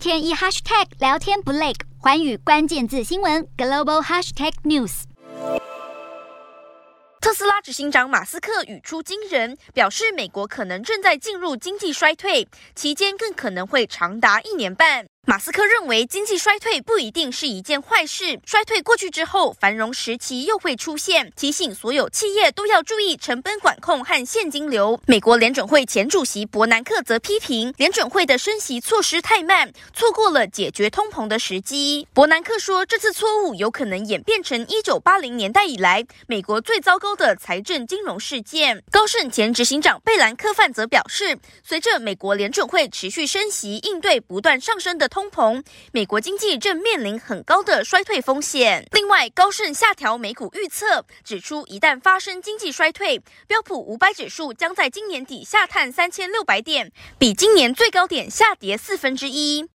天一 hashtag 聊天不累，环宇关键字新闻 global hashtag news。特斯拉执行长马斯克语出惊人，表示美国可能正在进入经济衰退，期间更可能会长达一年半。马斯克认为，经济衰退不一定是一件坏事，衰退过去之后，繁荣时期又会出现。提醒所有企业都要注意成本管控和现金流。美国联准会前主席伯南克则批评联准会的升息措施太慢，错过了解决通膨的时机。伯南克说，这次错误有可能演变成一九八零年代以来美国最糟糕的财政金融事件。高盛前执行长贝兰科范则表示，随着美国联准会持续升息，应对不断上升的通膨，美国经济正面临很高的衰退风险。另外，高盛下调美股预测，指出一旦发生经济衰退，标普五百指数将在今年底下探三千六百点，比今年最高点下跌四分之一。